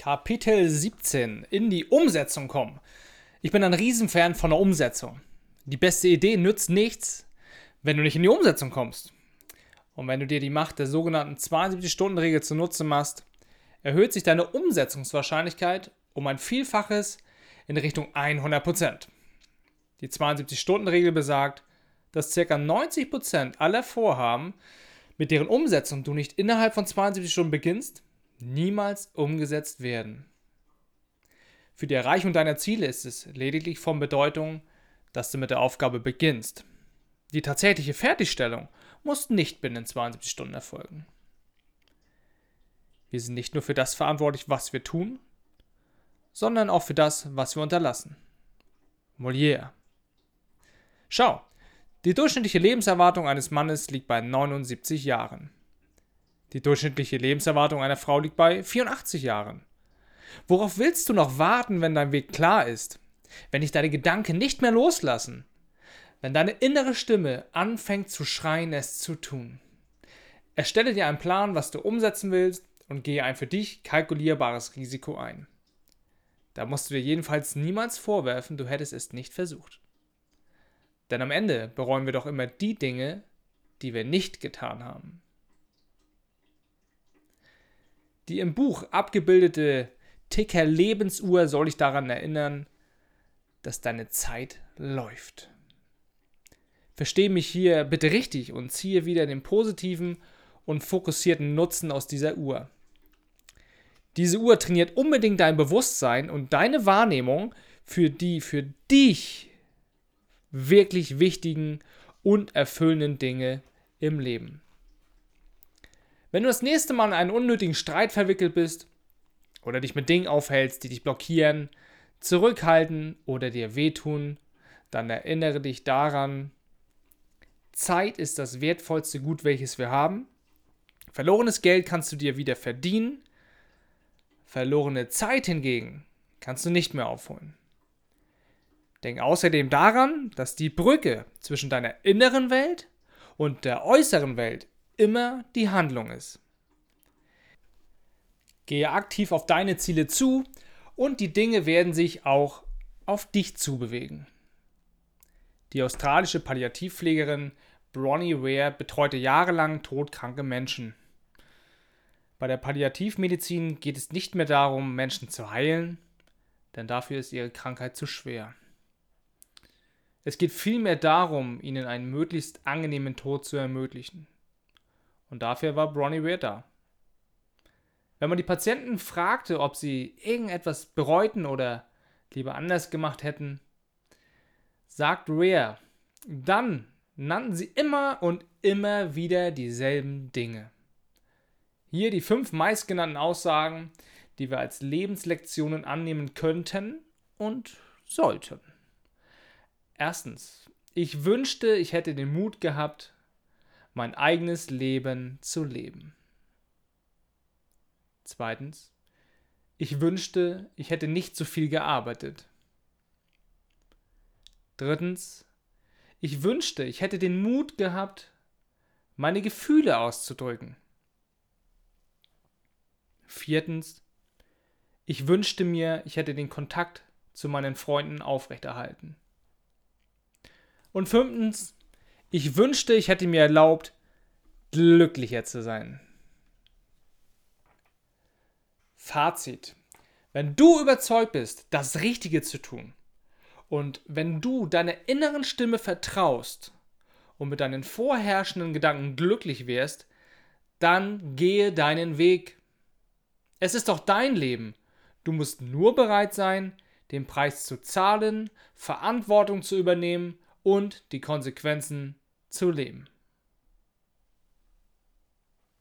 Kapitel 17 in die Umsetzung kommen. Ich bin ein Riesenfan von der Umsetzung. Die beste Idee nützt nichts, wenn du nicht in die Umsetzung kommst. Und wenn du dir die Macht der sogenannten 72-Stunden-Regel zunutze machst, erhöht sich deine Umsetzungswahrscheinlichkeit um ein Vielfaches in Richtung 100%. Die 72-Stunden-Regel besagt, dass ca. 90% aller Vorhaben, mit deren Umsetzung du nicht innerhalb von 72 Stunden beginnst, niemals umgesetzt werden. Für die Erreichung deiner Ziele ist es lediglich von Bedeutung, dass du mit der Aufgabe beginnst. Die tatsächliche Fertigstellung muss nicht binnen 72 Stunden erfolgen. Wir sind nicht nur für das verantwortlich, was wir tun, sondern auch für das, was wir unterlassen. Molière. Schau, die durchschnittliche Lebenserwartung eines Mannes liegt bei 79 Jahren. Die durchschnittliche Lebenserwartung einer Frau liegt bei 84 Jahren. Worauf willst du noch warten, wenn dein Weg klar ist? Wenn dich deine Gedanken nicht mehr loslassen? Wenn deine innere Stimme anfängt zu schreien, es zu tun? Erstelle dir einen Plan, was du umsetzen willst und gehe ein für dich kalkulierbares Risiko ein. Da musst du dir jedenfalls niemals vorwerfen, du hättest es nicht versucht. Denn am Ende bereuen wir doch immer die Dinge, die wir nicht getan haben. Die im Buch abgebildete Ticker Lebensuhr soll dich daran erinnern, dass deine Zeit läuft. Verstehe mich hier bitte richtig und ziehe wieder den positiven und fokussierten Nutzen aus dieser Uhr. Diese Uhr trainiert unbedingt dein Bewusstsein und deine Wahrnehmung für die für dich wirklich wichtigen und erfüllenden Dinge im Leben. Wenn du das nächste Mal in einen unnötigen Streit verwickelt bist oder dich mit Dingen aufhältst, die dich blockieren, zurückhalten oder dir wehtun, dann erinnere dich daran, Zeit ist das wertvollste Gut, welches wir haben. Verlorenes Geld kannst du dir wieder verdienen. Verlorene Zeit hingegen kannst du nicht mehr aufholen. Denk außerdem daran, dass die Brücke zwischen deiner inneren Welt und der äußeren Welt immer die Handlung ist. Gehe aktiv auf deine Ziele zu und die Dinge werden sich auch auf dich zubewegen. Die australische Palliativpflegerin Bronnie Ware betreute jahrelang todkranke Menschen. Bei der Palliativmedizin geht es nicht mehr darum, Menschen zu heilen, denn dafür ist ihre Krankheit zu schwer. Es geht vielmehr darum, ihnen einen möglichst angenehmen Tod zu ermöglichen. Und dafür war Bronnie Ware da. Wenn man die Patienten fragte, ob sie irgendetwas bereuten oder lieber anders gemacht hätten, sagt Ware, dann nannten sie immer und immer wieder dieselben Dinge. Hier die fünf meistgenannten Aussagen, die wir als Lebenslektionen annehmen könnten und sollten. Erstens, ich wünschte, ich hätte den Mut gehabt, mein eigenes Leben zu leben. Zweitens, ich wünschte, ich hätte nicht so viel gearbeitet. Drittens, ich wünschte, ich hätte den Mut gehabt, meine Gefühle auszudrücken. Viertens, ich wünschte mir, ich hätte den Kontakt zu meinen Freunden aufrechterhalten. Und fünftens, ich wünschte, ich hätte mir erlaubt, glücklicher zu sein. Fazit. Wenn du überzeugt bist, das Richtige zu tun und wenn du deiner inneren Stimme vertraust und mit deinen vorherrschenden Gedanken glücklich wärst, dann gehe deinen Weg. Es ist doch dein Leben. Du musst nur bereit sein, den Preis zu zahlen, Verantwortung zu übernehmen und die Konsequenzen zu leben.